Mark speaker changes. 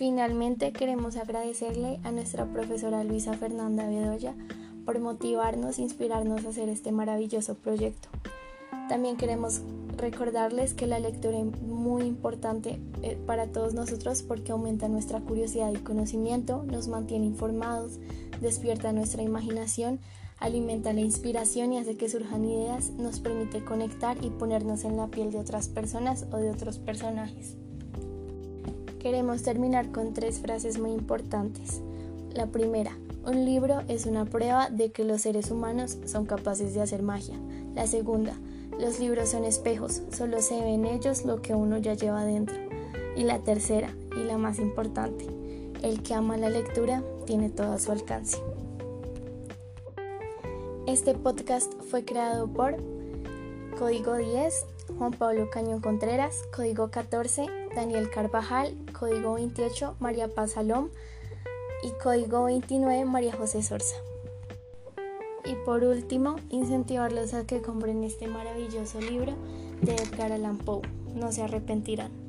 Speaker 1: Finalmente queremos agradecerle a nuestra profesora Luisa Fernanda Bedoya por motivarnos e inspirarnos a hacer este maravilloso proyecto. También queremos recordarles que la lectura es muy importante eh, para todos nosotros porque aumenta nuestra curiosidad y conocimiento, nos mantiene informados, despierta nuestra imaginación, alimenta la inspiración y hace que surjan ideas, nos permite conectar y ponernos en la piel de otras personas o de otros personajes. Queremos terminar con tres frases muy importantes. La primera, un libro es una prueba de que los seres humanos son capaces de hacer magia. La segunda, los libros son espejos, solo se ve en ellos lo que uno ya lleva dentro. Y la tercera, y la más importante, el que ama la lectura tiene todo a su alcance. Este podcast fue creado por Código 10, Juan Pablo Cañón Contreras, Código 14, Daniel Carvajal, Código 28, María Paz Salom y Código 29, María José Sorza. Y por último, incentivarlos a que compren este maravilloso libro de Edgar Allan Poe. No se arrepentirán.